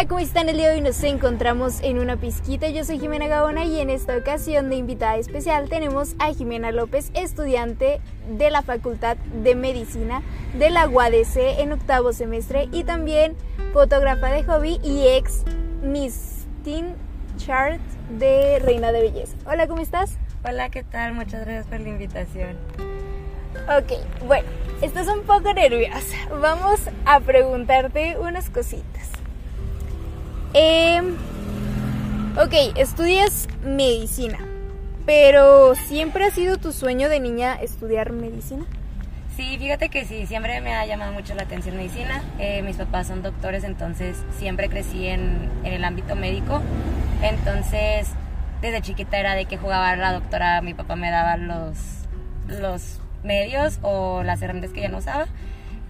Hola, ¿cómo están? El día de hoy nos encontramos en una pizquita. Yo soy Jimena Gabona y en esta ocasión de invitada especial tenemos a Jimena López, estudiante de la Facultad de Medicina de la UADC en octavo semestre y también fotógrafa de hobby y ex Miss Teen Chart de Reina de Belleza. Hola, ¿cómo estás? Hola, ¿qué tal? Muchas gracias por la invitación. Ok, bueno, estás un poco nerviosa. Vamos a preguntarte unas cositas. Eh, ok, estudias medicina, pero ¿siempre ha sido tu sueño de niña estudiar medicina? Sí, fíjate que sí, siempre me ha llamado mucho la atención medicina. Eh, mis papás son doctores, entonces siempre crecí en, en, el ámbito médico. Entonces, desde chiquita era de que jugaba la doctora, mi papá me daba los, los medios o las herramientas que ella no usaba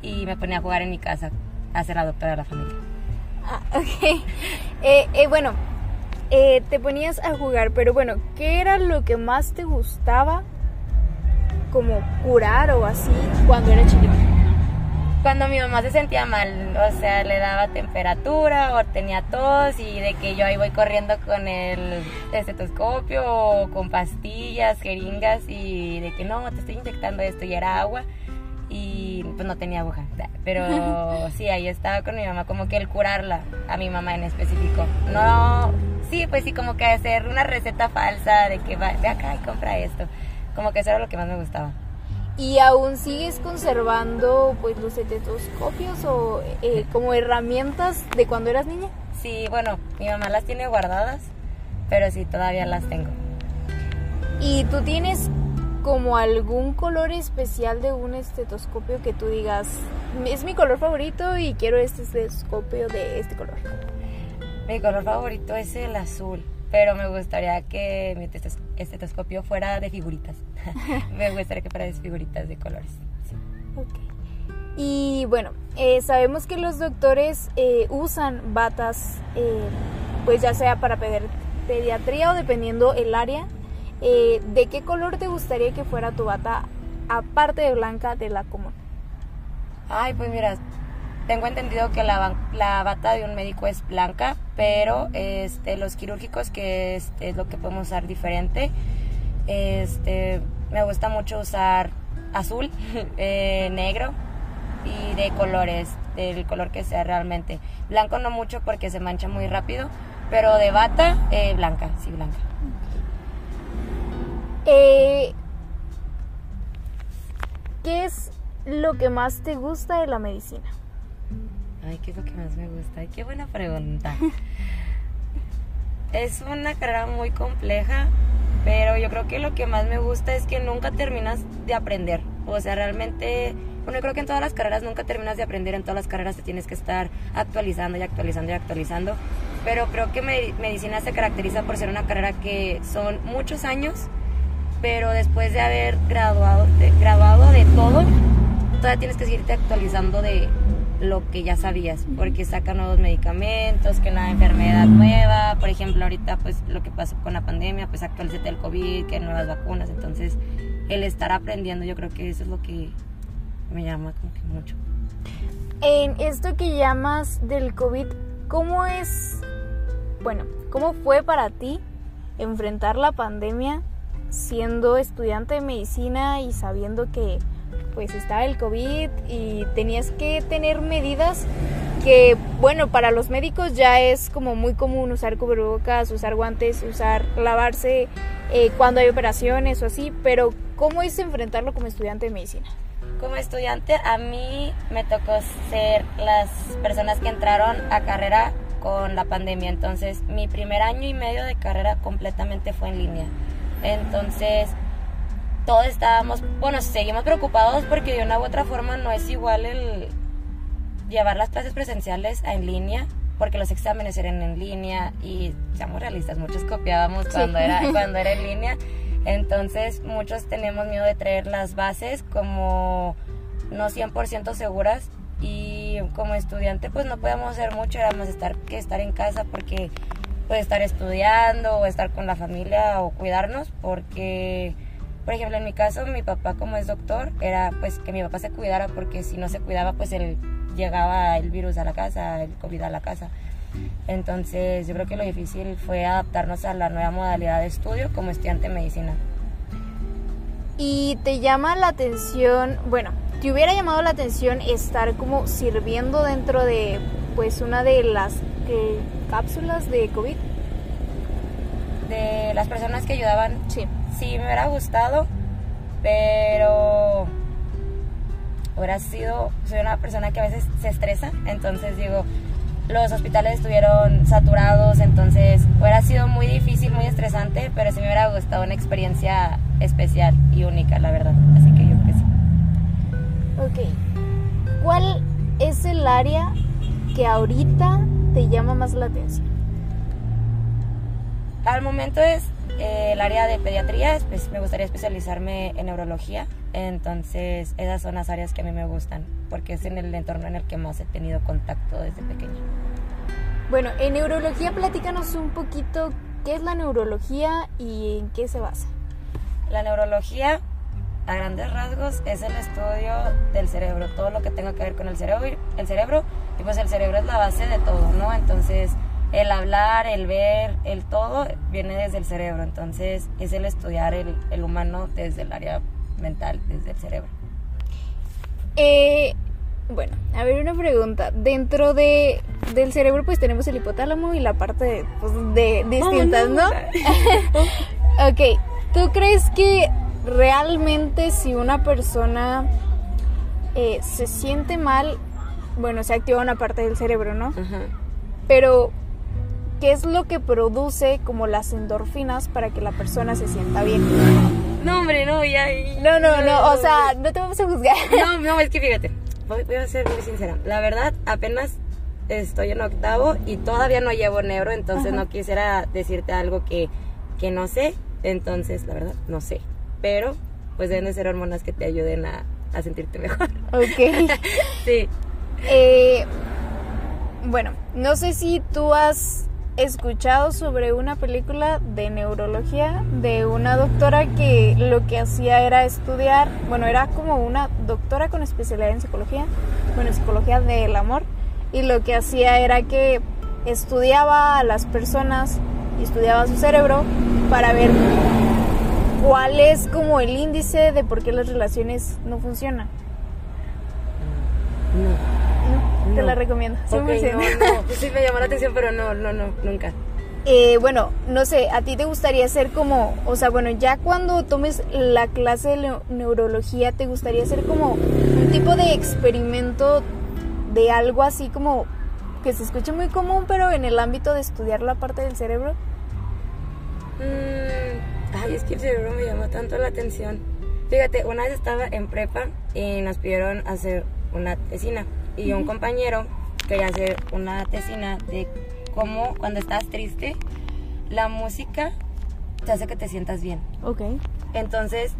y me ponía a jugar en mi casa a ser la doctora de la familia. Ah, ok. Eh, eh, bueno, eh, te ponías a jugar, pero bueno, ¿qué era lo que más te gustaba como curar o así cuando era chiquita? Cuando mi mamá se sentía mal, o sea, le daba temperatura o tenía tos y de que yo ahí voy corriendo con el estetoscopio o con pastillas, jeringas y de que no, te estoy inyectando esto y era agua y pues no tenía aguja. Pero sí, ahí estaba con mi mamá, como que el curarla, a mi mamá en específico. No, sí, pues sí, como que hacer una receta falsa de que va, ve acá y compra esto. Como que eso era lo que más me gustaba. ¿Y aún sigues conservando pues los estetoscopios o eh, como herramientas de cuando eras niña? Sí, bueno, mi mamá las tiene guardadas, pero sí, todavía las tengo. ¿Y tú tienes como algún color especial de un estetoscopio que tú digas, es mi color favorito y quiero este estetoscopio de este color? Mi color favorito es el azul, pero me gustaría que mi estetoscopio fuera de figuritas. me gustaría que fuera de figuritas de colores. Sí. Okay. Y bueno, eh, sabemos que los doctores eh, usan batas, eh, pues ya sea para pediatría o dependiendo el área, eh, ¿de qué color te gustaría que fuera tu bata aparte de blanca de la común? Ay, pues mira, tengo entendido que la, la bata de un médico es blanca, pero este, los quirúrgicos, que es, es lo que podemos usar diferente, este, me gusta mucho usar azul, eh, negro y de colores, del color que sea realmente. Blanco no mucho porque se mancha muy rápido, pero de bata, eh, blanca, sí, blanca. Eh, ¿Qué es lo que más te gusta de la medicina? Ay, ¿qué es lo que más me gusta? Ay, qué buena pregunta. es una carrera muy compleja, pero yo creo que lo que más me gusta es que nunca terminas de aprender. O sea, realmente, bueno, yo creo que en todas las carreras nunca terminas de aprender, en todas las carreras te tienes que estar actualizando y actualizando y actualizando. Pero creo que medicina se caracteriza por ser una carrera que son muchos años pero después de haber graduado de, graduado de todo, todavía tienes que seguirte actualizando de lo que ya sabías, porque sacan nuevos medicamentos, que una enfermedad nueva, por ejemplo, ahorita pues lo que pasó con la pandemia, pues actualízate el COVID, que hay nuevas vacunas, entonces el estar aprendiendo yo creo que eso es lo que me llama como que mucho. En esto que llamas del COVID, ¿cómo es, bueno, cómo fue para ti enfrentar la pandemia siendo estudiante de medicina y sabiendo que pues estaba el COVID y tenías que tener medidas que, bueno, para los médicos ya es como muy común usar cubrebocas, usar guantes, usar, lavarse eh, cuando hay operaciones o así, pero ¿cómo es enfrentarlo como estudiante de medicina? Como estudiante a mí me tocó ser las personas que entraron a carrera con la pandemia, entonces mi primer año y medio de carrera completamente fue en línea. Entonces, todos estábamos, bueno, seguimos preocupados porque de una u otra forma no es igual el llevar las clases presenciales a en línea, porque los exámenes eran en línea y seamos realistas, muchos copiábamos cuando, era, cuando era en línea. Entonces, muchos teníamos miedo de traer las bases como no 100% seguras y como estudiante pues no podíamos hacer mucho, éramos estar, que estar en casa porque puede estar estudiando o estar con la familia o cuidarnos porque por ejemplo en mi caso mi papá como es doctor era pues que mi papá se cuidara porque si no se cuidaba pues él llegaba el virus a la casa el covid a la casa Entonces yo creo que lo difícil fue adaptarnos a la nueva modalidad de estudio como estudiante de medicina. Y te llama la atención, bueno, ¿te hubiera llamado la atención estar como sirviendo dentro de pues una de las eh, cápsulas de COVID? De las personas que ayudaban, Sí. sí me hubiera gustado, pero hubiera sido, soy una persona que a veces se estresa, entonces digo, los hospitales estuvieron saturados, entonces hubiera sido muy difícil, muy estresante, pero sí me hubiera gustado una experiencia especial y única, la verdad. Así que Ok. ¿Cuál es el área que ahorita te llama más la atención? Al momento es eh, el área de pediatría, pues, me gustaría especializarme en neurología, entonces esas son las áreas que a mí me gustan, porque es en el entorno en el que más he tenido contacto desde pequeña. Bueno, en neurología platícanos un poquito qué es la neurología y en qué se basa. La neurología, a grandes rasgos, es el estudio del cerebro, todo lo que tenga que ver con el cerebro, el cerebro, y pues el cerebro es la base de todo, ¿no? Entonces, el hablar, el ver, el todo viene desde el cerebro, entonces es el estudiar el, el humano desde el área mental, desde el cerebro. Eh, bueno, a ver una pregunta. Dentro de del cerebro pues tenemos el hipotálamo y la parte de, pues, de distintas, no. ¿no? ok, ¿tú crees que realmente si una persona eh, se siente mal, bueno, se activa una parte del cerebro, ¿no? Pero, ¿qué es lo que produce como las endorfinas para que la persona se sienta bien? No, hombre, no, ya. No, no, no, o sea, no te vamos a juzgar. No, no, es que fíjate, voy, voy a ser muy sincera. La verdad, apenas estoy en octavo y todavía no llevo neuro, entonces no quisiera decirte algo que, que no sé. Entonces, la verdad, no sé. Pero, pues deben de ser hormonas que te ayuden a, a sentirte mejor. Ok. sí. Eh, bueno, no sé si tú has escuchado sobre una película de neurología de una doctora que lo que hacía era estudiar, bueno, era como una doctora con especialidad en psicología, bueno, psicología del amor, y lo que hacía era que estudiaba a las personas y estudiaba su cerebro para ver cuál es como el índice de por qué las relaciones no funcionan. No. No, te No. la recomiendo. Ok, 100%. no, no. Sí me llamó la atención, pero no, no, no, nunca. Eh, bueno, no sé, a ti te gustaría ser como, o sea, bueno, ya cuando tomes la clase de neu- neurología, ¿te gustaría hacer como un tipo de experimento de algo así como que se escuche muy común, pero en el ámbito de estudiar la parte del cerebro? Mm, ay, es que el cerebro me llamó tanto la atención. Fíjate, una vez estaba en prepa y nos pidieron hacer una tesina. Y un compañero quería hacer una tesina de cómo cuando estás triste, la música te hace que te sientas bien. Ok. Entonces,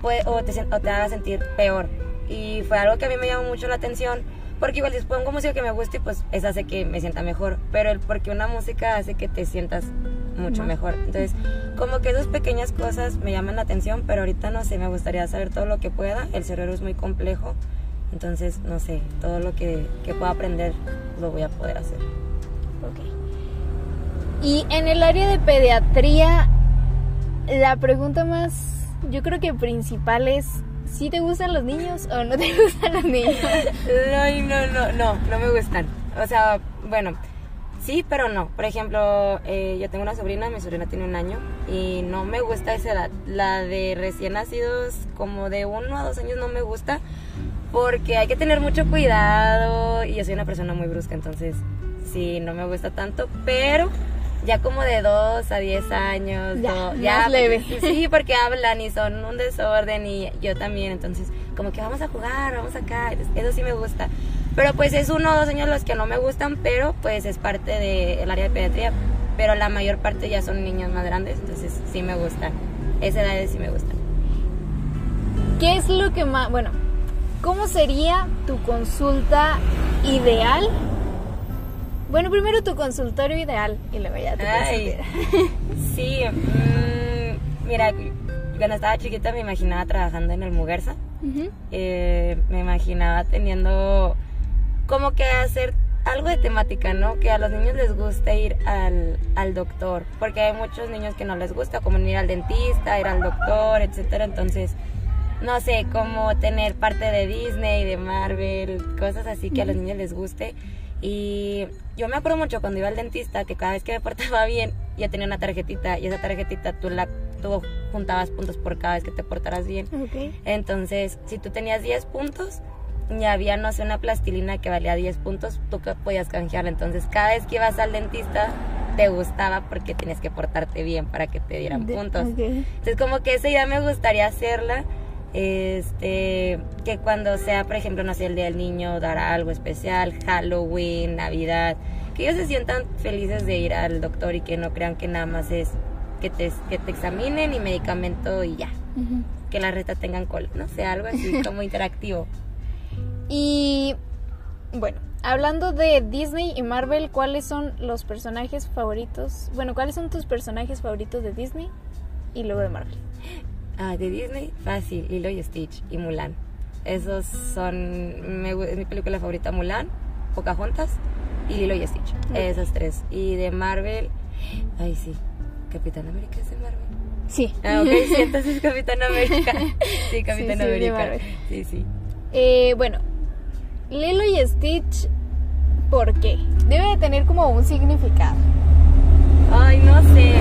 puede, o, te, o te haga sentir peor. Y fue algo que a mí me llamó mucho la atención. Porque igual si pongo música que me guste, pues eso hace que me sienta mejor. Pero el porque una música hace que te sientas mucho mejor. Entonces, como que esas pequeñas cosas me llaman la atención, pero ahorita no sé, me gustaría saber todo lo que pueda. El cerebro es muy complejo. Entonces, no sé, todo lo que, que pueda aprender lo voy a poder hacer. Ok. Y en el área de pediatría, la pregunta más, yo creo que principal es, ¿si te gustan los niños o no te gustan los niños? Ay, no, no, no, no me gustan. O sea, bueno, sí, pero no. Por ejemplo, eh, yo tengo una sobrina, mi sobrina tiene un año y no me gusta esa edad. La de recién nacidos, como de uno a dos años, no me gusta porque hay que tener mucho cuidado y yo soy una persona muy brusca, entonces sí, no me gusta tanto, pero ya como de dos a diez años, Ya, do- más leve. Sí, porque hablan y son un desorden y yo también, entonces como que vamos a jugar, vamos acá, eso sí me gusta. Pero pues es uno o dos años los que no me gustan, pero pues es parte del área de pediatría, pero la mayor parte ya son niños más grandes, entonces sí me gustan. Esa edad sí me gustan. ¿Qué es lo que más, bueno, cómo sería tu consulta ideal? Bueno, primero tu consultorio ideal y luego ya tu Ay, sí, mm, mira, cuando estaba chiquita me imaginaba trabajando en el Muguerza. Eh, me imaginaba teniendo como que hacer algo de temática, ¿no? Que a los niños les gusta ir al, al doctor, porque hay muchos niños que no les gusta, como ir al dentista, ir al doctor, etcétera. Entonces, no sé, como tener parte de Disney, de Marvel, cosas así que a los niños les guste. Y yo me acuerdo mucho cuando iba al dentista que cada vez que me portaba bien, ya tenía una tarjetita y esa tarjetita tú la tú juntabas puntos por cada vez que te portaras bien. Entonces, si tú tenías 10 puntos y había, no sé, una plastilina que valía 10 puntos, tú que podías canjearla. Entonces, cada vez que ibas al dentista, te gustaba porque tienes que portarte bien para que te dieran De- puntos. Entonces, como que esa idea me gustaría hacerla. Este, que cuando sea, por ejemplo, no sé, el Día del Niño, dar algo especial, Halloween, Navidad, que ellos se sientan felices de ir al doctor y que no crean que nada más es que te, que te examinen y medicamento y ya. Que la reta tengan cola, no sé, algo así como interactivo. Y bueno, hablando de Disney y Marvel, ¿cuáles son los personajes favoritos? Bueno, ¿cuáles son tus personajes favoritos de Disney y luego de Marvel? Ah, de Disney, fácil, Lilo y Stitch y Mulan. Esos son, me es mi película favorita, Mulan, Pocahontas y Lilo y Stitch. Ok. Esas tres. Y de Marvel, ay sí, Capitán América es de Marvel. Sí. Ah, ok, sí, entonces Capitán América. Sí, Capitán sí, América. Sí, sí. Eh, bueno, Lilo y Stitch, ¿por qué? Debe de tener como un significado. Ay, no sé.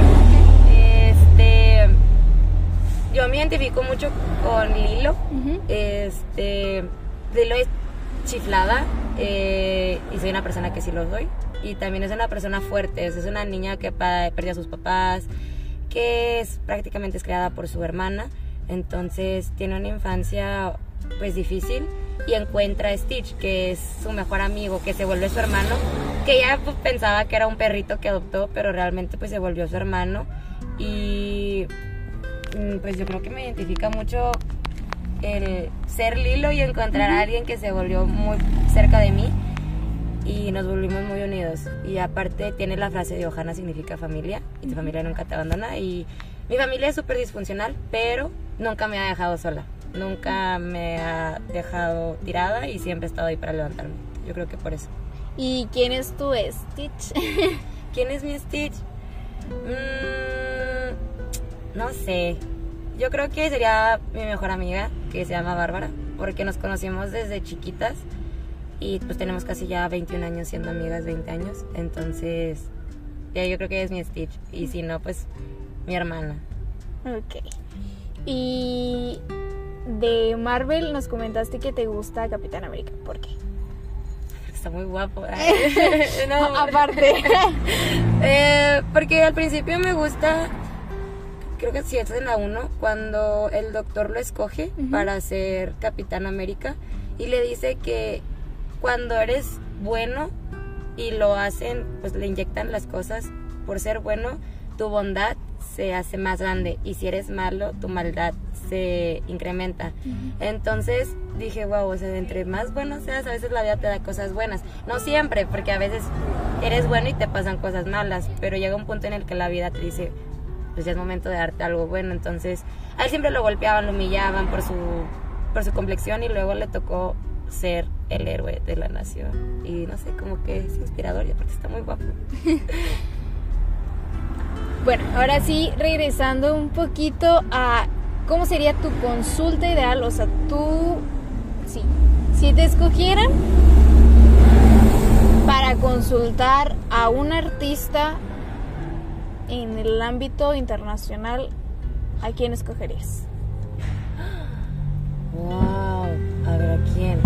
Este. Yo me identifico mucho con Lilo. Este. Lilo es chiflada. eh, y soy una persona que sí lo soy. Y también es una persona fuerte. Es una niña que perdió a sus papás. Que es prácticamente es creada por su hermana. Entonces tiene una infancia pues difícil. Y encuentra a Stitch, que es su mejor amigo, que se vuelve su hermano. Que ella pues, pensaba que era un perrito que adoptó, pero realmente pues se volvió su hermano. Y mm, pues yo creo que me identifica mucho el ser Lilo y encontrar a alguien que se volvió muy cerca de mí y nos volvimos muy unidos. Y aparte tiene la frase de Ohana significa familia y tu familia nunca te abandona. Y mi familia es súper disfuncional, pero nunca me ha dejado sola. Nunca me ha dejado tirada y siempre he estado ahí para levantarme. Yo creo que por eso. ¿Y quién es tu Stitch? ¿Quién es mi Stitch? Mm, no sé. Yo creo que sería mi mejor amiga, que se llama Bárbara, porque nos conocimos desde chiquitas y pues tenemos casi ya 21 años siendo amigas, 20 años. Entonces, ya yo creo que es mi Stitch. Y si no, pues mi hermana. ok. Y de Marvel nos comentaste que te gusta Capitán América. ¿Por qué? Está muy guapo. No, Aparte. Eh, porque al principio me gusta, creo que si es en la 1, cuando el doctor lo escoge para ser Capitán América y le dice que cuando eres bueno y lo hacen, pues le inyectan las cosas por ser bueno, tu bondad se hace más grande y si eres malo, tu maldad se incrementa. Entonces dije, wow, o sea, entre más bueno seas, a veces la vida te da cosas buenas. No siempre, porque a veces eres bueno y te pasan cosas malas, pero llega un punto en el que la vida te dice, pues ya es momento de darte algo bueno. Entonces, a él siempre lo golpeaban, lo humillaban por su, por su complexión y luego le tocó ser el héroe de la nación. Y no sé, como que es inspirador, ya porque está muy guapo. Bueno, ahora sí, regresando un poquito a cómo sería tu consulta ideal, o sea, tú, sí, si te escogieran para consultar a un artista en el ámbito internacional, ¿a quién escogerías? Wow, a ver a quién.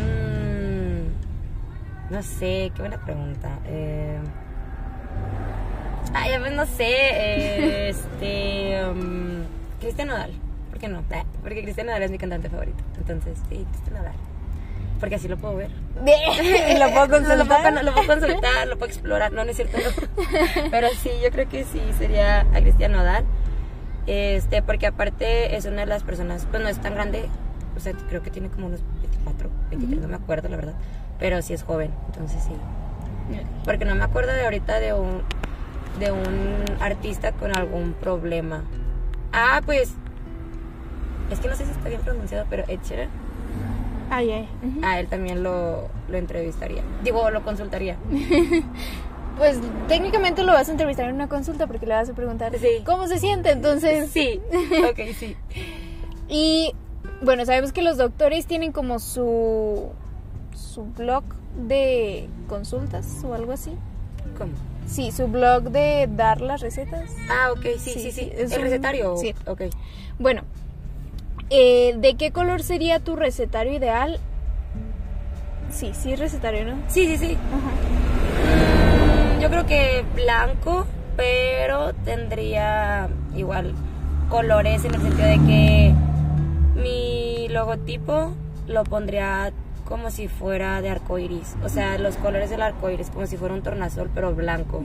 Mm, no sé, qué buena pregunta. Eh, ay, pues no sé. eh, este. um, Cristian Nodal. ¿Por qué no? Eh, Porque Cristian Nodal es mi cantante favorito. Entonces, sí, Cristian Nodal. Porque así lo puedo ver. ¿Y lo puedo Lo puedo, consultar? lo puedo consultar, lo puedo explorar. No, no es cierto, no. Pero sí, yo creo que sí sería a Cristian Nodal. Este, porque aparte es una de las personas, pues no es tan grande, o sea, creo que tiene como unos 24, 23, no me acuerdo la verdad, pero sí es joven, entonces sí. Porque no me acuerdo de ahorita de un, de un artista con algún problema. Ah, pues, es que no sé si está bien pronunciado, pero Ed Sheeran. Ay, ay. ujú. a él también lo, lo entrevistaría. Digo, lo consultaría. Pues técnicamente lo vas a entrevistar en una consulta porque le vas a preguntar Sí. cómo se siente. Entonces, Sí, ok, sí. Y bueno, sabemos que los doctores tienen como su su blog de consultas o algo así. ¿Cómo? Sí, su blog de dar las recetas. Ah, ok, sí, Sí, sí, es ¿El un- recetario? sí. Ok. Bueno, eh, ¿de qué color sería tu recetario ideal? Sí, sí, recetario, ¿no? Sí, sí, sí. Ajá. Mm, Yo creo que blanco, pero tendría igual colores en el sentido de que mi logotipo lo pondría como si fuera de arco iris. O sea, los colores del arco iris, como si fuera un tornasol, pero blanco.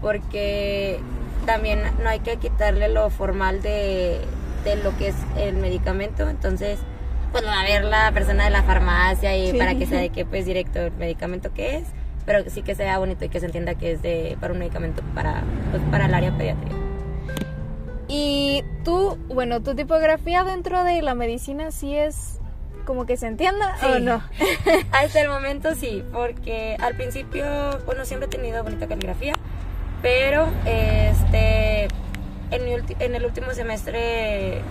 Porque también no hay que quitarle lo formal de, de lo que es el medicamento. Entonces, pues va a ver la persona de la farmacia y Sí. para que se de qué pues directo el medicamento que es, pero sí que sea bonito y que se entienda que es de para un medicamento para pues, para el área pediátrica. Y tú, bueno, tu tipografía dentro de la medicina sí es como que se entienda o no. Hasta el momento sí, porque al principio, bueno, siempre he tenido bonita caligrafía, pero este en, mi en el último semestre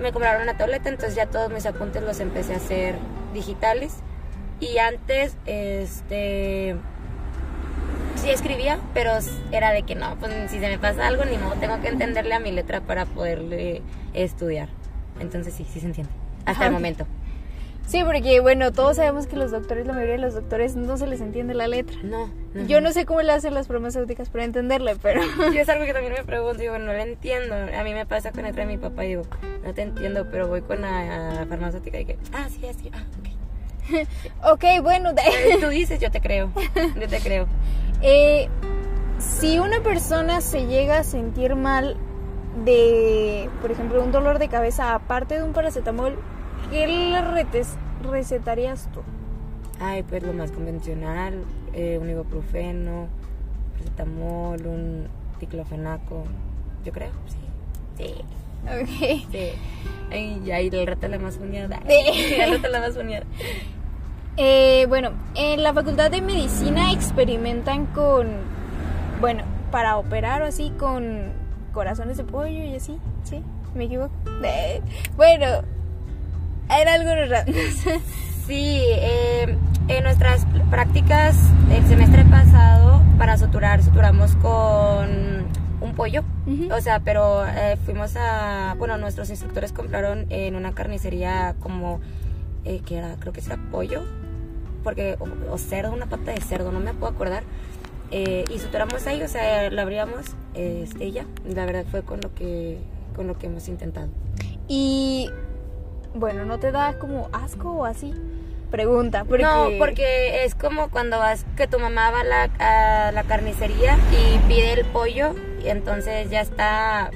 me compraron una tableta, entonces ya todos mis apuntes los empecé a hacer digitales. Y antes, este sí escribía, pero era de que no, pues si se me pasa algo, ni modo, tengo que entenderle a mi letra para poderle estudiar. Entonces sí, sí se entiende. Hasta el momento. Sí, porque bueno, todos sabemos que los doctores, la mayoría de los doctores no se les entiende la letra. No, no. Yo no sé cómo le hacen las farmacéuticas para entenderle, pero Yo es algo que también me pregunto, digo, no lo entiendo. A mí me pasa con el de mi papá, digo, no te entiendo, pero voy con la, la farmacéutica y que, ah, sí, así, ah, ok. ok, bueno, de- Tú dices, yo te creo, yo te creo. eh, si una persona se llega a sentir mal de, por ejemplo, un dolor de cabeza aparte de un paracetamol, ¿qué le retes- recetarías tú? Ay, pues lo más convencional, eh, un ibuprofeno, paracetamol, un diclofenaco, yo creo, sí. Sí, Ok. sí. Ay, y ahí el rato la más uniada. Sí. El rato la más uniada. Eh, bueno, en la Facultad de Medicina experimentan con, bueno, para operar o así, con corazones de pollo y así, ¿sí? ¿Me equivoco? Eh, bueno, era algo raro. Sí, eh, en nuestras prácticas del semestre pasado, para suturar, suturamos con un pollo. O sea, pero eh, fuimos a. Bueno, nuestros instructores compraron en una carnicería como. eh, que era, creo que era pollo. Porque, o, o cerdo, una pata de cerdo, no me puedo acordar. Eh, y suturamos ahí, o sea, la abríamos este, y ya. La verdad fue con lo que, con lo que hemos intentado. Y, bueno, ¿no te da como asco o así? Pregunta, porque... No, porque es como cuando vas, que tu mamá va a la, a la carnicería y pide el pollo y entonces ya está,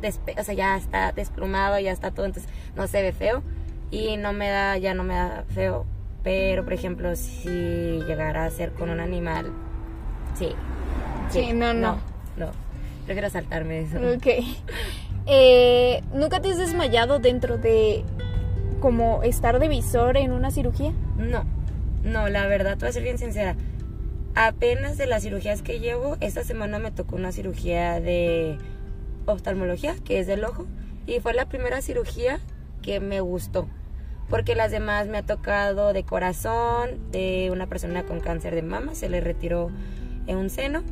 despe- o sea, ya está desplumado, ya está todo, entonces no se ve feo y no me da, ya no me da feo. Pero, por ejemplo, si llegara a ser con un animal, sí. Sí, no, no. No, no. Prefiero saltarme eso. Ok. Eh, ¿Nunca te has desmayado dentro de como estar de visor en una cirugía? No, no, la verdad, te voy a ser bien sincera. Apenas de las cirugías que llevo, esta semana me tocó una cirugía de oftalmología, que es del ojo, y fue la primera cirugía que me gustó, porque las demás me ha tocado de corazón, de una persona con cáncer de mama, se le retiró en un seno,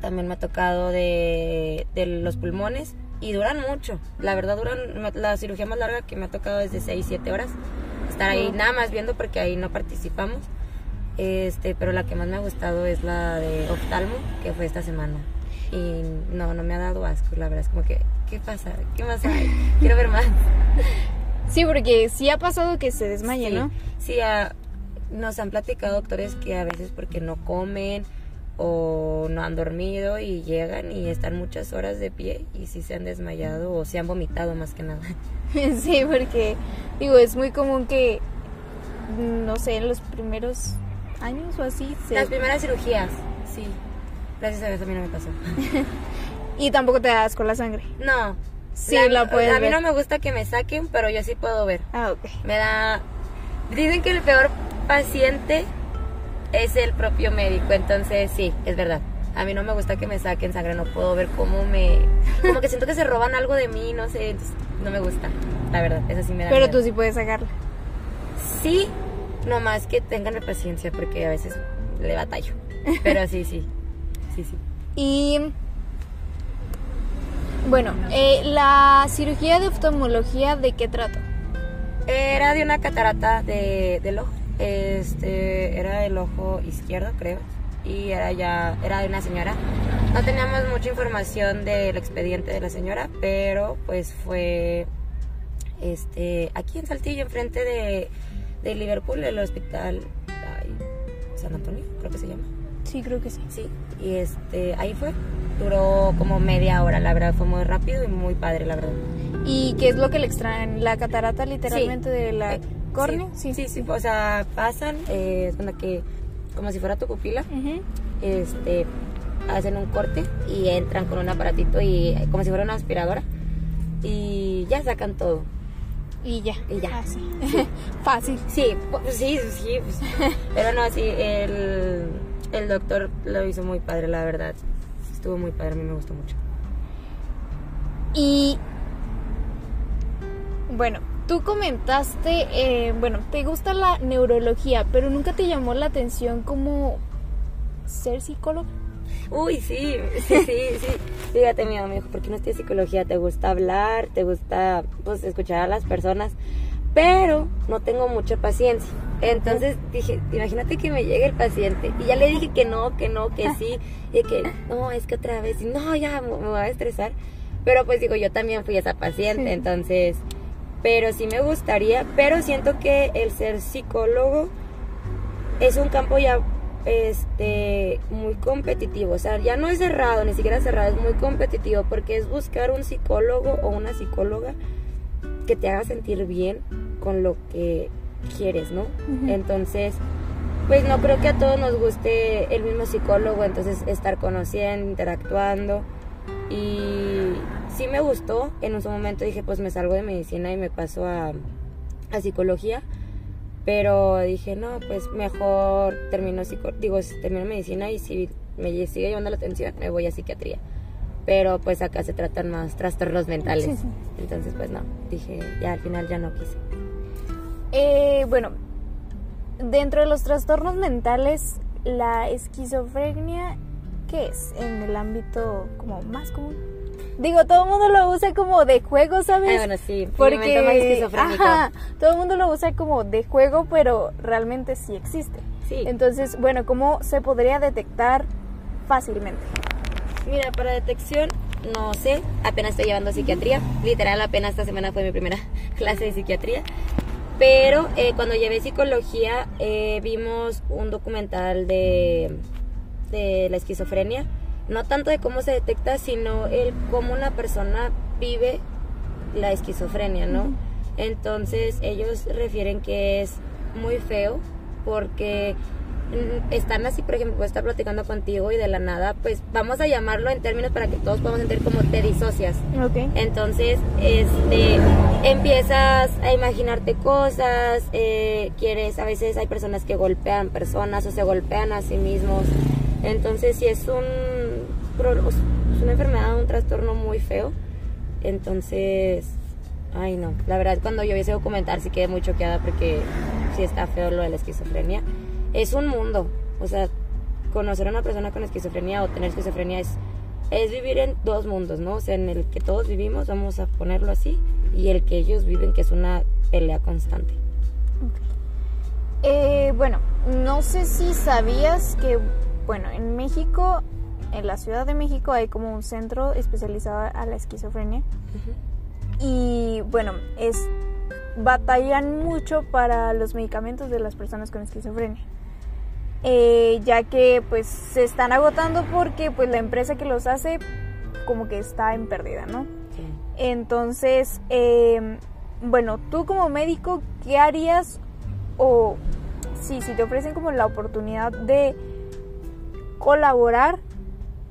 también me ha tocado de, de los pulmones, y duran mucho, la verdad duran, la cirugía más larga que me ha tocado es de 6, 7 horas, estar ahí Wow. nada más viendo porque ahí no participamos. Este, pero la que más me ha gustado es la de oftalmo, que fue esta semana. Y no, no me ha dado asco, la verdad es como que, ¿qué pasa? ¿Qué más hay? Quiero ver más. Sí, porque sí ha pasado que se desmaye, sí, ¿no? Sí, ah, nos han platicado doctores que a veces porque no comen o no han dormido y llegan y están muchas horas de pie y sí se han desmayado o se han vomitado más que nada. sí, porque digo, es muy común que, no sé, en los primeros años o así, se... Las primeras cirugías, sí. Gracias a Dios a mí no me pasó. y tampoco te das con la sangre. No, Sí, la, puedes A mí no me gusta que me saquen, pero yo sí puedo ver. Ah, ok. Me da... Dicen que el peor paciente es el propio médico, entonces sí, es verdad. A mí no me gusta que me saquen sangre, no puedo ver cómo me... Como que siento que se roban algo de mí, no sé, no me gusta, la verdad, eso sí me da Pero tú sí puedes sacarla. Sí, nomás que tengan paciencia porque a veces le batallo. Pero sí, sí, sí, sí. Y bueno, eh, la cirugía de oftalmología, ¿de qué trata? Era de una catarata de, del ojo. Este, era del ojo izquierdo, creo. Y era ya, era de una señora. No teníamos mucha información del expediente de la señora, pero pues fue este, aquí en Saltillo, enfrente de, de Liverpool, el hospital San Antonio, creo que se llama. Sí, creo que sí. Sí, y este, ahí fue. Duró como media hora, la verdad, fue muy rápido y muy padre, la verdad. ¿Y qué es lo que le extraen? ¿La catarata literalmente de la Córnea? Sí, sí, sí, o sea, pasan, eh, es cuando que, como si fuera tu pupila, este, hacen un corte y entran con un aparatito y como si fuera una aspiradora y ya sacan todo. Y ya. Y ya. Ah, sí. Fácil. Sí, pues, sí, sí, pues, pero no, sí, el, el doctor lo hizo muy padre, la verdad. Estuvo muy padre, a mí me gustó mucho. Y bueno, tú comentaste, eh, bueno, te gusta la neurología, pero nunca te llamó la atención como ser psicólogo. Uy, sí, sí, sí, sí. Fíjate, mi amigo, ¿por qué no estudias psicología? ¿Te gusta hablar? ¿Te gusta, pues, escuchar a las personas? Pero no tengo mucha paciencia. Entonces dije, imagínate que me llegue el paciente. Y ya le dije que no, que no, que sí. Y que, no, es que otra vez. Y no, ya me, me voy a estresar. Pero pues digo, yo también fui esa paciente. Sí. Entonces, pero sí me gustaría. Pero siento que el ser psicólogo es un campo ya este muy competitivo, o sea, ya no es cerrado, ni siquiera cerrado, es muy competitivo porque es buscar un psicólogo o una psicóloga que te haga sentir bien con lo que quieres, ¿no? Entonces, pues no creo que a todos nos guste el mismo psicólogo, entonces estar conociendo, interactuando y sí me gustó, en un momento dije, pues me salgo de medicina y me paso a, a psicología. Pero dije, no, pues mejor termino, psico digo, termino medicina y si me sigue llevando la atención, me voy a psiquiatría. Pero pues acá se tratan más trastornos mentales. Sí, sí. Entonces, pues no, dije, ya al final ya no quise. Eh, bueno, dentro de los trastornos mentales, la esquizofrenia, ¿qué es en el ámbito como más común? Digo, todo el mundo lo usa como de juego, ¿sabes? Ah, bueno, sí, momento más ajá, todo el mundo lo usa como de juego, pero realmente sí existe. Sí. Entonces, bueno, ¿cómo se podría detectar fácilmente? Mira, para detección, no sé, apenas estoy llevando psiquiatría. Literal, apenas esta semana fue mi primera clase de psiquiatría. Pero eh, cuando llevé psicología, eh, vimos un documental de, de la esquizofrenia. No tanto de cómo se detecta, sino el cómo una persona vive la esquizofrenia, ¿no? Entonces ellos refieren que es muy feo porque están así, por ejemplo, estar platicando contigo y de la nada, pues vamos a llamarlo en términos para que todos podamos entender cómo te disocias. Ok. Entonces, este, empiezas a imaginarte cosas, eh, quieres, a veces hay personas que golpean personas o se golpean a sí mismos. Entonces, si es un, es una enfermedad, un trastorno muy feo. Entonces, ay no, la verdad cuando yo vi ese documental sí quedé muy choqueada porque sí está feo lo de la esquizofrenia. Es un mundo, o sea, conocer a una persona con esquizofrenia o tener esquizofrenia es, es vivir en dos mundos, ¿no? O sea, en el que todos vivimos, vamos a ponerlo así, y el que ellos viven, que es una pelea constante. Eh, bueno, no sé si sabías que, bueno, en México, en la Ciudad de México hay como un centro especializado a la esquizofrenia. Y bueno, es batallan mucho para los medicamentos de las personas con esquizofrenia. Eh, ya que pues se están agotando porque pues la empresa que los hace como que está en pérdida, ¿no? Sí. Entonces, eh, bueno, tú como médico, ¿qué harías? O sí, si te ofrecen como la oportunidad de colaborar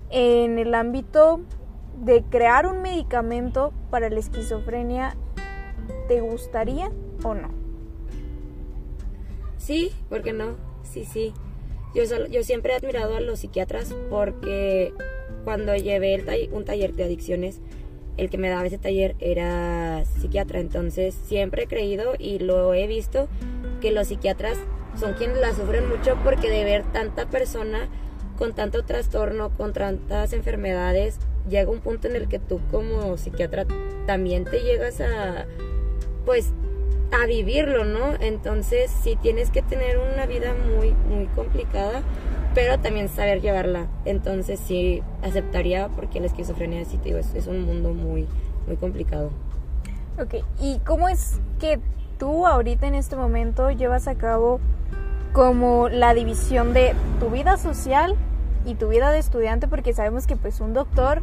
en el ámbito de crear un medicamento para la esquizofrenia, ¿te gustaría o no? Sí, ¿por qué no? Sí, sí. Yo, yo siempre he admirado a los psiquiatras porque cuando llevé un taller de adicciones, el que me daba ese taller era psiquiatra. Entonces siempre he creído y lo he visto que los psiquiatras son quienes la sufren mucho porque de ver tanta persona con tanto trastorno, con tantas enfermedades, llega un punto en el que tú como psiquiatra también te llegas a, pues, a vivirlo, ¿no? Entonces sí tienes que tener una vida muy, muy complicada, pero también saber llevarla. Entonces sí aceptaría porque la esquizofrenia, sí te digo, es, es un mundo muy, muy complicado. Ok, ¿y cómo es que tú ahorita en este momento llevas a cabo como la división de tu vida social y tu vida de estudiante porque sabemos que pues un doctor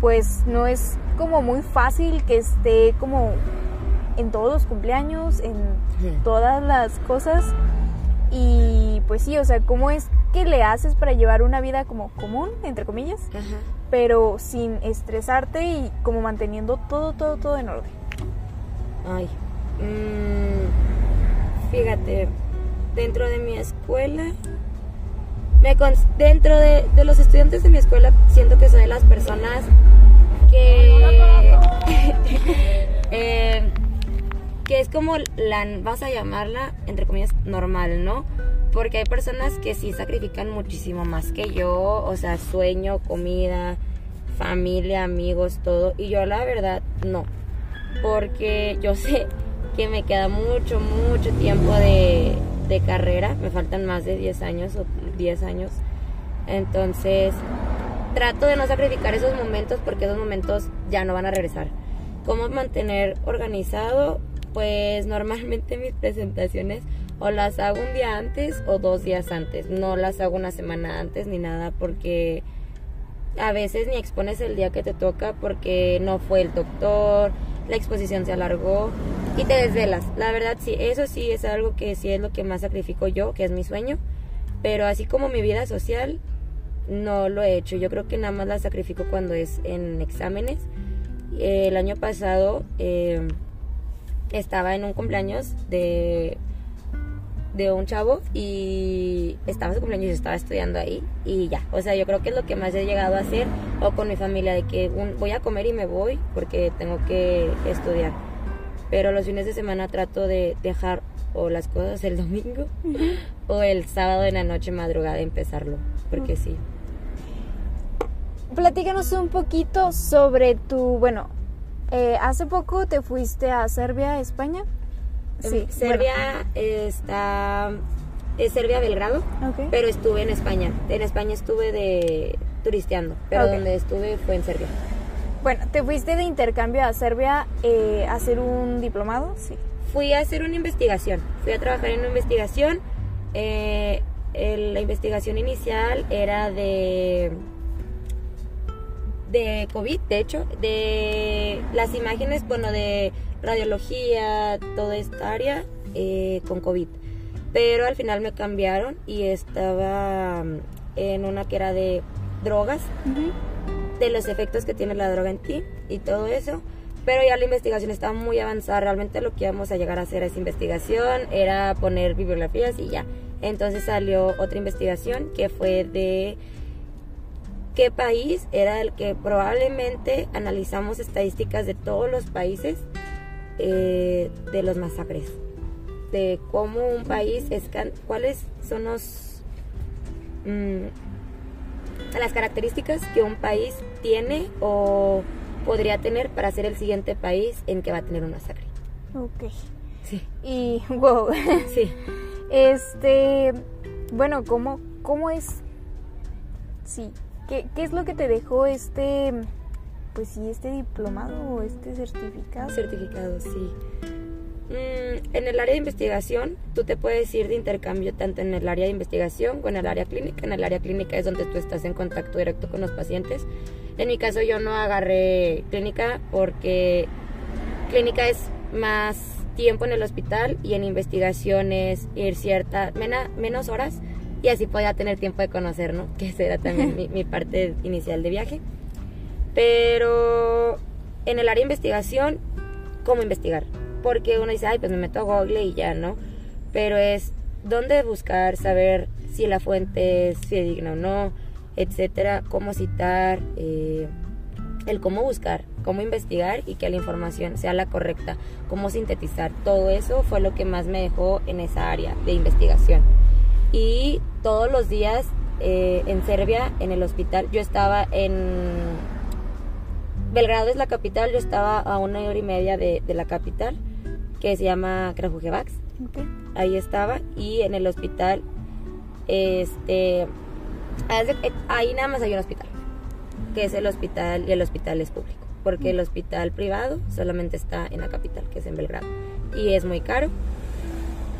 pues no es como muy fácil que esté como en todos los cumpleaños, en todas las cosas. Y pues sí, o sea, ¿cómo es que le haces para llevar una vida como común, entre comillas, pero sin estresarte y como manteniendo todo, todo, todo en orden? Ay, mmm, fíjate, dentro de mi escuela me dentro de, los estudiantes de mi escuela siento que soy de las personas que eh, que es como la vas a llamarla entre comillas normal no porque hay personas que sí sacrifican muchísimo más que yo o sea sueño comida familia amigos todo y yo la verdad no. Porque yo sé que me queda mucho mucho tiempo de de carrera, me faltan más de 10 años o 10 años. Entonces, trato de no sacrificar esos momentos porque esos momentos ya no van a regresar. ¿Cómo mantener organizado? Pues normalmente mis presentaciones o las hago un día antes o dos días antes. No las hago una semana antes ni nada porque a veces ni expones el día que te toca porque no fue el doctor, la exposición se alargó y te desvelas. La verdad sí, eso sí es algo que sí es lo que más sacrifico yo, que es mi sueño, pero así como mi vida social, no lo he hecho. Yo creo que nada más la sacrifico cuando es en exámenes. el año pasado eh, estaba en un cumpleaños de de un chavo y estaba su cumpleaños y estaba estudiando ahí y ya, o sea, yo creo que es lo que más he llegado a hacer o con mi familia de que voy a comer y me voy porque tengo que estudiar. Pero los fines de semana trato de dejar o las cosas el domingo o el sábado en la noche madrugada empezarlo, porque sí. Platícanos un poquito sobre tu, bueno, eh, hace poco te fuiste a Serbia, España. Sí, Serbia está es Serbia Belgrado, pero estuve en España. En España estuve de turisteando, pero donde estuve fue en Serbia. Bueno, ¿te fuiste de intercambio a Serbia eh, a hacer un diplomado? Sí. Fui a hacer una investigación. Fui a trabajar en una investigación. Eh, la investigación inicial era de de COVID, de hecho, de las imágenes, bueno, de radiología, toda esta área eh, con COVID. Pero al final me cambiaron y estaba mm, en una que era de drogas, de los efectos que tiene la droga en ti y todo eso. Pero ya la investigación estaba muy avanzada. Realmente lo que íbamos a llegar a hacer esa investigación era poner bibliografías y ya. Entonces salió otra investigación que fue de qué país era el que probablemente analizamos estadísticas de todos los países eh, de los masacres, de cómo un país es, cuáles son los mm, las características que un país tiene o podría tener para ser el siguiente país en que va a tener una masacre. Ok. Sí. Y wow. Sí. Este, bueno, ¿cómo, cómo es? Sí. ¿Qué, ¿Qué es lo que te dejó este pues sí, este diplomado o este certificado. Certificado, sí. Mm, en el área de investigación, tú te puedes ir de intercambio tanto en el área de investigación como en el área clínica. En el área clínica es donde tú estás en contacto directo con los pacientes. En mi caso yo no agarré clínica porque clínica es más tiempo en el hospital y en investigación es ir cierta, menos horas y así podía tener tiempo de conocer, ¿no? Que esa era también mi, mi parte inicial de viaje. Pero en el área de investigación, ¿cómo investigar? Porque uno dice, ay, pues me meto a Google y ya, ¿no? Pero es dónde buscar, saber si la fuente es fidedigna o no, etcétera, cómo citar, eh, el cómo buscar, cómo investigar y que la información sea la correcta, cómo sintetizar. Todo eso fue lo que más me dejó en esa área de investigación. Y todos los días eh, en Serbia, en el hospital, yo estaba en... Belgrado es la capital, yo estaba a una hora y media de, la capital, que se llama Kragujevac. Ahí estaba y en el hospital, este, ahí nada más hay un hospital que es el hospital y el hospital es público, porque el hospital privado solamente está en la capital, que es en Belgrado, y es muy caro.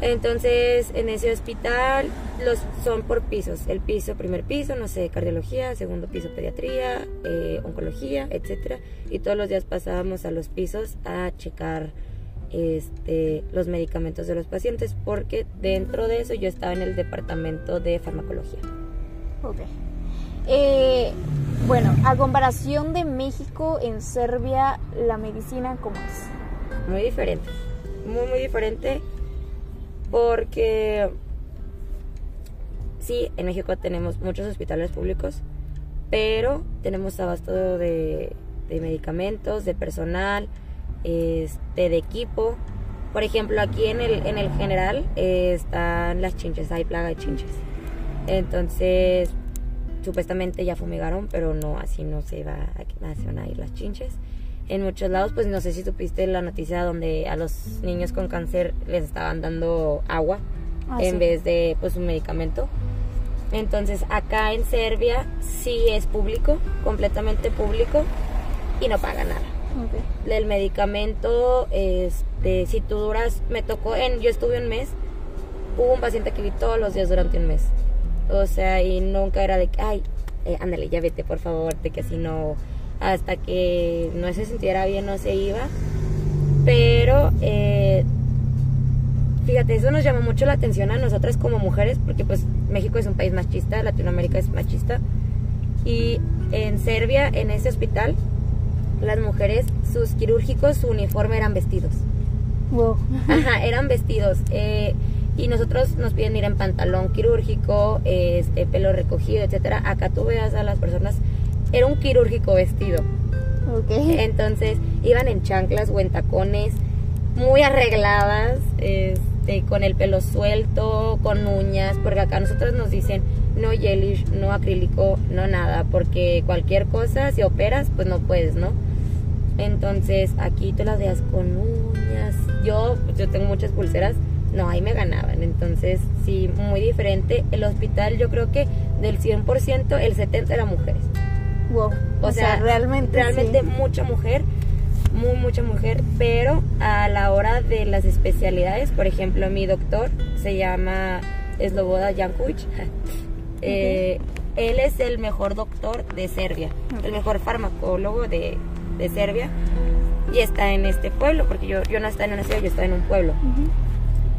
Entonces, en ese hospital los son por pisos. El piso, primer piso, no sé, cardiología, segundo piso, pediatría, eh, oncología, etcétera. Y todos los días pasábamos a los pisos a checar este, los medicamentos de los pacientes, porque dentro de eso yo estaba en el departamento de farmacología. Ok. Eh, bueno, a comparación de México, en Serbia, la medicina, ¿cómo es? Muy diferente. Muy, muy diferente. Porque sí, en México tenemos muchos hospitales públicos, pero tenemos abasto de, medicamentos, de personal, este, de equipo. Por ejemplo, aquí en el, en el general eh, están las chinches, hay plaga de chinches. Entonces, supuestamente ya fumigaron, pero no, así no se va a, se van a ir las chinches. En muchos lados, pues no sé si supiste la noticia donde a los niños con cáncer les estaban dando agua ah, en vez de pues un medicamento. Entonces acá en Serbia sí es público, completamente público y no paga nada. El medicamento, este, si tú duras, me tocó, en, yo estuve un mes, hubo un paciente que vi todos los días durante un mes o sea, y nunca era de que, ay, eh, ándale, ya vete, por favor, de que si no, hasta que no se sintiera bien no se iba. Pero, eh, fíjate, eso nos llama mucho la atención a nosotras como mujeres, porque pues México es un país machista, Latinoamérica es machista. Y en Serbia, en ese hospital, las mujeres, sus quirúrgicos, su uniforme eran vestidos. Wow. Ajá, eran vestidos. Eh, y nosotros nos piden ir en pantalón quirúrgico, este pelo recogido, etcétera. Acá tú veas a las personas, era un quirúrgico vestido. Okay. Entonces iban en chanclas o en tacones, muy arregladas, este, con el pelo suelto, con uñas, porque acá nosotros nos dicen no gelish, no acrílico, no nada, porque cualquier cosa, si operas, pues no puedes, ¿no? Entonces aquí tú las veas con uñas. Yo, yo tengo muchas pulseras no, ahí me ganaban. Entonces, sí, muy diferente. El hospital, yo creo que del 100%, el 70% era mujeres. Wow. O, sea, realmente. Realmente mucha mujer, muy, mucha mujer. Pero a la hora de las especialidades, por ejemplo, mi doctor se llama Sloboda Jankovic. Eh, él es el mejor doctor de Serbia, el mejor farmacólogo de, Serbia. Y está en este pueblo, porque yo, yo no estaba en una ciudad, yo estaba en un pueblo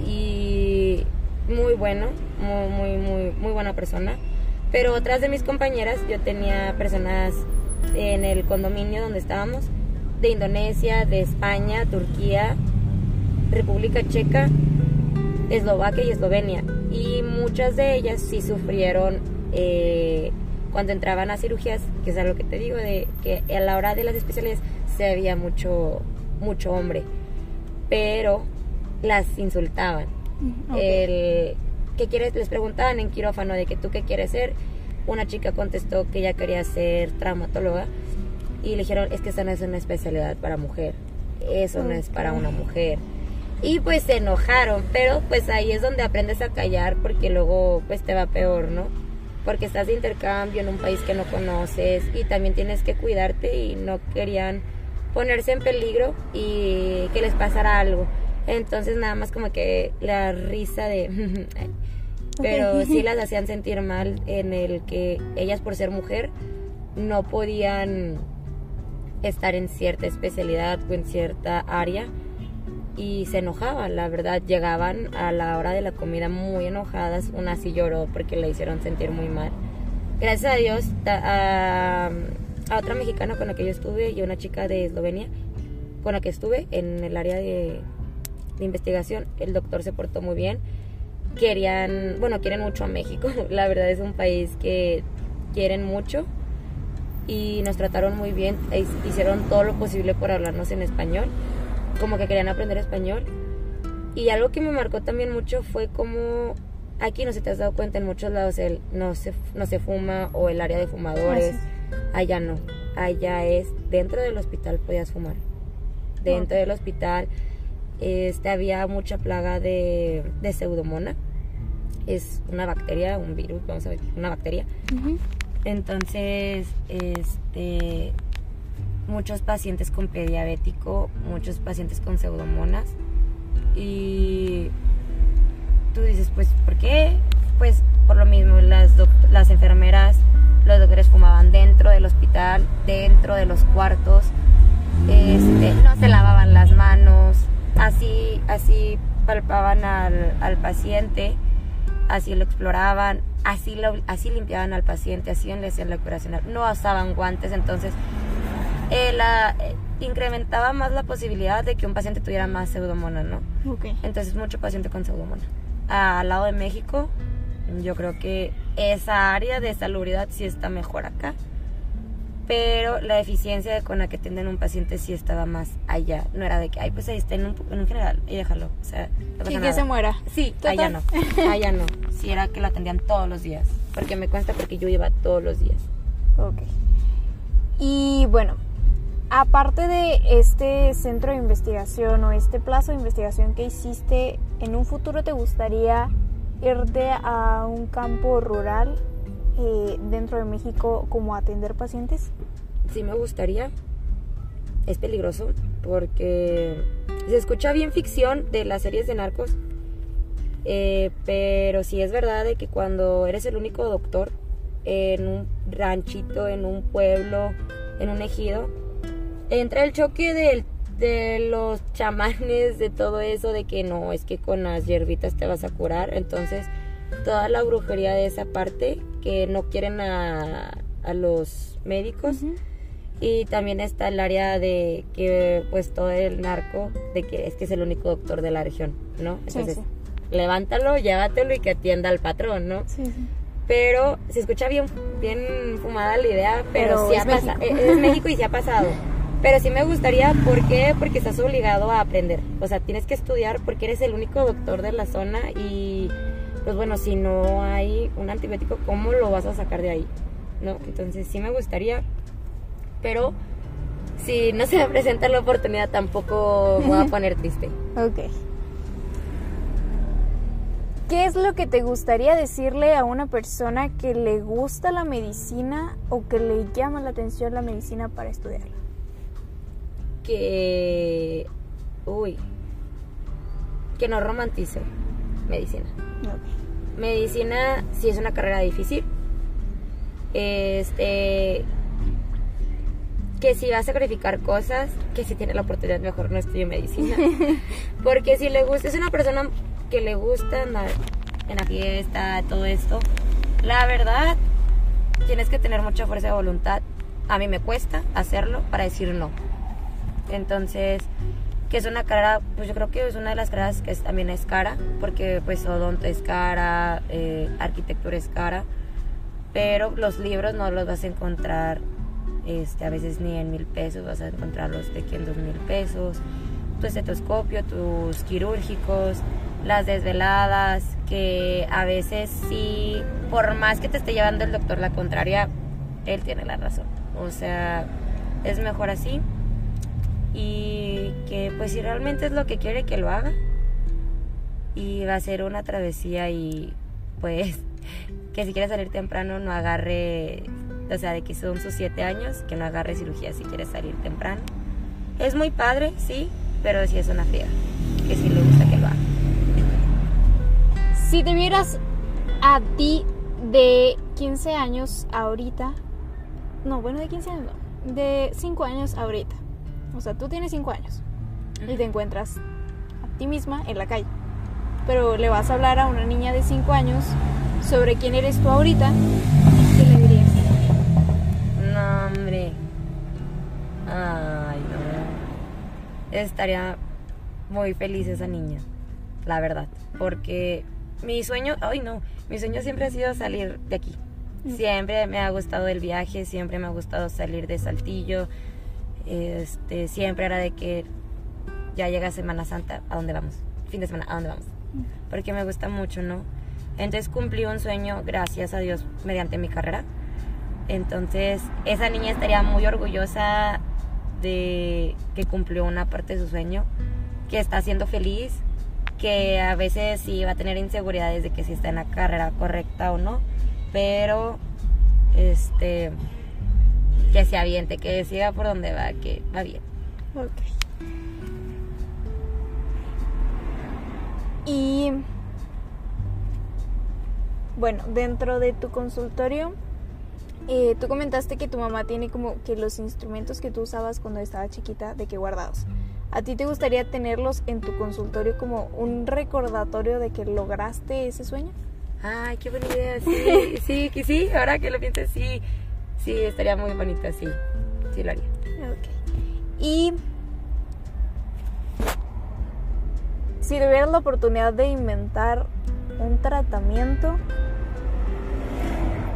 y muy bueno, muy, muy, muy, buena persona. Pero otras de mis compañeras, yo tenía personas en el condominio donde estábamos, de Indonesia, de España, Turquía, República Checa, Eslovaquia y Eslovenia. Y muchas de ellas sí sufrieron eh, cuando entraban a cirugías, que es algo que te digo, de que a la hora de las especialidades se había mucho, mucho hombre. Pero las insultaban. El, ¿Qué quieres? Les preguntaban en quirófano de que tú qué quieres ser. Una chica contestó que ella quería ser traumatóloga y le dijeron, es que esa no es una especialidad para mujer, eso no es para una mujer. Y pues se enojaron, pero pues ahí es donde aprendes a callar porque luego pues te va peor, ¿no? Porque estás de intercambio en un país que no conoces y también tienes que cuidarte y no querían ponerse en peligro y que les pasara algo. Entonces nada más como que la risa de... Pero sí las hacían sentir mal en el que ellas por ser mujer no podían estar en cierta especialidad o en cierta área y se enojaban, la verdad, llegaban a la hora de la comida muy enojadas, una sí lloró porque la hicieron sentir muy mal. Gracias a Dios, a otra mexicana con la que yo estuve y una chica de Eslovenia con la que estuve en el área de, de investigación. El doctor se portó muy bien. Querían, bueno, quieren mucho a México. La verdad es un país que quieren mucho y nos trataron muy bien. e Hicieron todo lo posible por hablarnos en español, como que querían aprender español. Y algo que me marcó también mucho fue como aquí no se te has dado cuenta en muchos lados el no se, no se fuma o el área de fumadores. Allá no. Allá es dentro del hospital podías fumar. Dentro del hospital este, había mucha plaga de, de pseudomona. Es una bacteria, un virus, vamos a ver, una bacteria. Entonces, este, muchos pacientes con pediabético, muchos pacientes con pseudomonas. Y tú dices, pues, ¿por qué? Pues por lo mismo, las, las enfermeras, los doctores fumaban dentro del hospital, dentro de los cuartos, este, no se lavaban las manos, así, así palpaban al, al paciente, así lo exploraban, así, lo, así limpiaban al paciente, así le hacían la curación, no usaban guantes, entonces eh, la- eh, incrementaba más la posibilidad de que un paciente tuviera más pseudomonas, ¿no? Ok. Entonces mucho paciente con pseudomonas. Al lado de México, yo creo que esa área de salubridad sí está mejor acá, pero la eficiencia con la que atienden un paciente sí estaba más allá. No era de que, ay, pues ahí está en un, en un general, y déjalo. O sea, no pasa Y que nada. se muera. Sí, Total. allá no. Allá no. Sí era que lo atendían todos los días. Porque me cuenta porque yo iba todos los días. Ok. Y bueno, aparte de este centro de investigación o este plazo de investigación que hiciste, ¿en un futuro te gustaría irte a un campo rural eh, dentro de México como atender pacientes? Sí me gustaría. Es peligroso porque se escucha bien ficción de las series de narcos. eh, pero sí es verdad de que cuando eres el único doctor en un ranchito, en un pueblo, en un ejido, entra el choque de los chamanes, de todo eso, de que no, es que con las hierbitas te vas a curar. Entonces, toda la brujería de esa parte que no quieren a, a los médicos. Y también está el área de que, pues, todo el narco, de que es que es el único doctor de la región, ¿no? Entonces, sí. levántalo, llévatelo y que atienda al patrón, ¿no? Sí, sí. Pero se escucha bien, bien fumada la idea, pero, Pero sí ha pasado. México. Es México y sí ha pasado. Pero sí me gustaría, ¿por qué? Porque estás obligado a aprender. O sea, tienes que estudiar porque eres el único doctor de la zona y, pues bueno, si no hay un antibiótico, ¿cómo lo vas a sacar de ahí? ¿No? Entonces sí me gustaría, pero si no se me presenta la oportunidad tampoco me voy a poner triste. Ok. ¿Qué es lo que te gustaría decirle a una persona que le gusta la medicina o que le llama la atención la medicina para estudiarla? Que, uy, que no romantice medicina. Medicina sí es una carrera difícil. Este que si va a sacrificar cosas, que si tiene la oportunidad mejor no estudie medicina. Porque si le gusta, es una persona que le gusta andar en la fiesta, todo esto. La verdad, tienes que tener mucha fuerza de voluntad. A mí me cuesta hacerlo para decir no. Entonces, que es una carrera, pues yo creo que es una de las carreras que también es cara, porque pues odonto es cara, eh, arquitectura es cara, pero los libros no los vas a encontrar este, a veces ni en mil pesos, vas a encontrarlos de que en dos mil pesos, tu estetoscopio, tus quirúrgicos, las desveladas, que a veces sí, por más que te esté llevando el doctor la contraria, él tiene la razón. O sea, es mejor así y que pues si realmente es lo que quiere que lo haga y va a ser una travesía y pues que si quiere salir temprano no agarre, o sea, de que son sus siete años, que no agarre cirugía si quiere salir temprano. Es muy padre, sí, pero sí es una friega, que si le gusta que lo haga. Si te vieras a ti de 15 años ahorita, no, bueno, de 15 años no, de 5 años ahorita, o sea, tú tienes 5 años y te encuentras a ti misma en la calle, pero le vas a hablar a una niña de 5 años sobre quién eres tú ahorita, ¿qué le dirías? No, hombre. Ay, no. Estaría muy feliz esa niña, la verdad. Porque mi sueño, ay no, mi sueño siempre ha sido salir de aquí. Siempre me ha gustado el viaje, siempre me ha gustado salir de Saltillo. Este, siempre era de que ya llega Semana Santa, ¿a dónde vamos? Fin de semana, ¿a dónde vamos? Porque me gusta mucho, ¿no? Entonces cumplí un sueño, gracias a Dios, mediante mi carrera. Entonces, esa niña estaría muy orgullosa de que cumplió una parte de su sueño, que está siendo feliz, que a veces sí va a tener inseguridades de que si está en la carrera correcta o no, pero este que se aviente, que siga por donde va, que va bien. Ok. Y bueno, dentro de tu consultorio, eh, tú comentaste que tu mamá tiene como que los instrumentos que tú usabas cuando estaba chiquita, de que guardados. ¿A ti te gustaría tenerlos en tu consultorio como un recordatorio de que lograste ese sueño? Ay, qué buena idea. Sí, sí, que sí, ahora que lo pienso, sí. Sí, estaría muy bonito, sí. Sí lo haría. Ok. Y si tuvieras la oportunidad de inventar un tratamiento,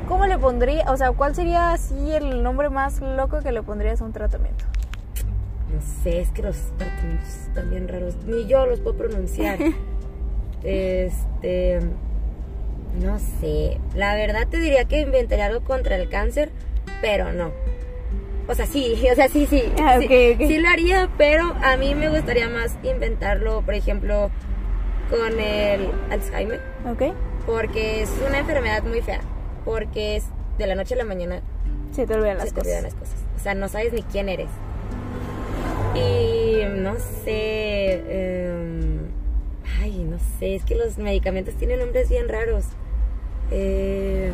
¿cómo le pondría? O sea, ¿cuál sería así el nombre más loco que le pondrías a un tratamiento? No sé, es que los tratamientos están bien raros. Ni yo los puedo pronunciar. este. No sé. La verdad te diría que inventaría algo contra el cáncer, pero no. O sea, sí, o sea, sí, sí. Ah, sí, sí lo haría, pero a mí me gustaría más inventarlo, por ejemplo, con el Alzheimer, ¿Ok? porque es una enfermedad muy fea. Porque es de la noche a la mañana Se te olvidan las se te cosas. olvidan las cosas. O sea, no sabes ni quién eres. Y no sé. em, ay, no sé. Es que los medicamentos tienen nombres bien raros. Eh,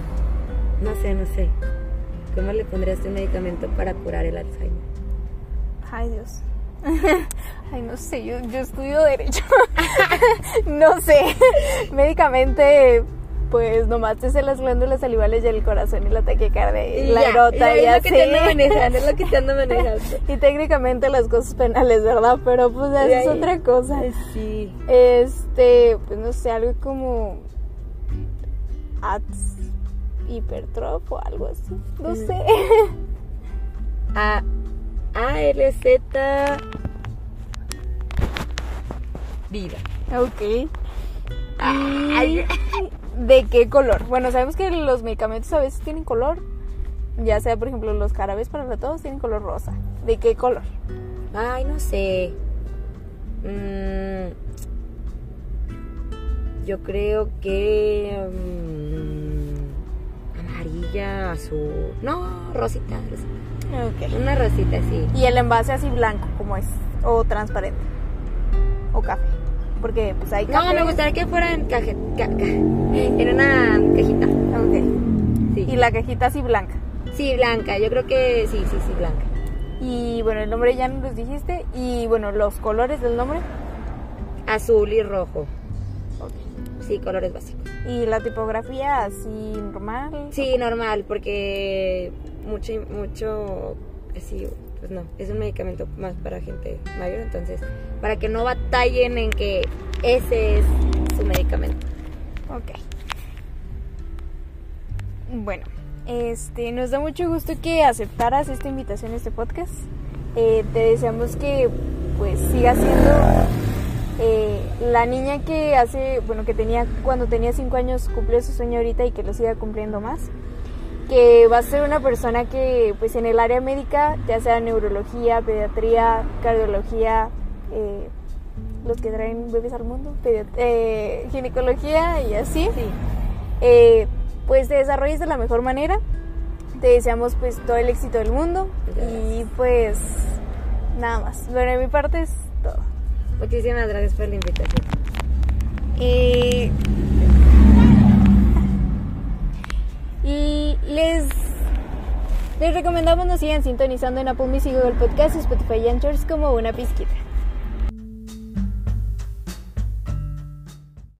no sé, no sé. ¿Cómo le pondrías un medicamento para curar el Alzheimer? Ay, Dios. Ay, no sé, yo, yo estudio Derecho. no sé. Médicamente, pues nomás te sé las glándulas salivales y el corazón y la taquicardia y la ya, y, es lo que te ando así. manejando, es lo que te ando manejando. Y técnicamente las cosas penales, ¿verdad? Pero pues eso es ahí. otra cosa. Sí. Este, pues no sé, algo como ads hipertrof o algo así. No Mm. sé. A ALZ Vida. ok. Ay. ¿De qué color? Bueno, sabemos que los medicamentos a veces tienen color. Ya sea, por ejemplo, los carabes para tos tienen color rosa. ¿De qué color? Ay, no sé. Mm, yo creo que. mm, amarilla, azul. No, rosita, rosita. Una rosita, sí. Y el envase así blanco, como es. O transparente. O café. Porque pues hay No, café. me gustaría que fuera en caja, ca- ca- en una cajita. Ok. Sí. Y la cajita así blanca. Sí, blanca. Yo creo que sí, sí, sí, blanca. Y bueno, el nombre ya nos los dijiste. Y bueno, los colores del nombre. Azul y rojo. Sí, colores básicos. Y la tipografía así normal. Sí, normal, porque mucho, mucho, así, pues no, es un medicamento más para gente mayor, entonces, para que no batallen en que ese es su medicamento. Ok. Bueno, este, nos da mucho gusto que aceptaras esta invitación a este podcast. Eh, te deseamos que pues siga siendo eh, la niña que hace, bueno, que tenía cuando tenía 5 años cumplió su sueño ahorita y que lo siga cumpliendo más. Que va a ser una persona que pues en el área médica, ya sea neurología, pediatría, cardiología, eh, los que traen bebés al mundo, eh, ginecología y así, eh, pues te desarrolles de la mejor manera. Te deseamos pues todo el éxito del mundo y pues nada más. Bueno, de mi parte es. Muchísimas gracias por la invitación. Eh, y les, les recomendamos nos sigan sintonizando en Apple Music, Google Podcast y Spotify y Anchors como una pizquita.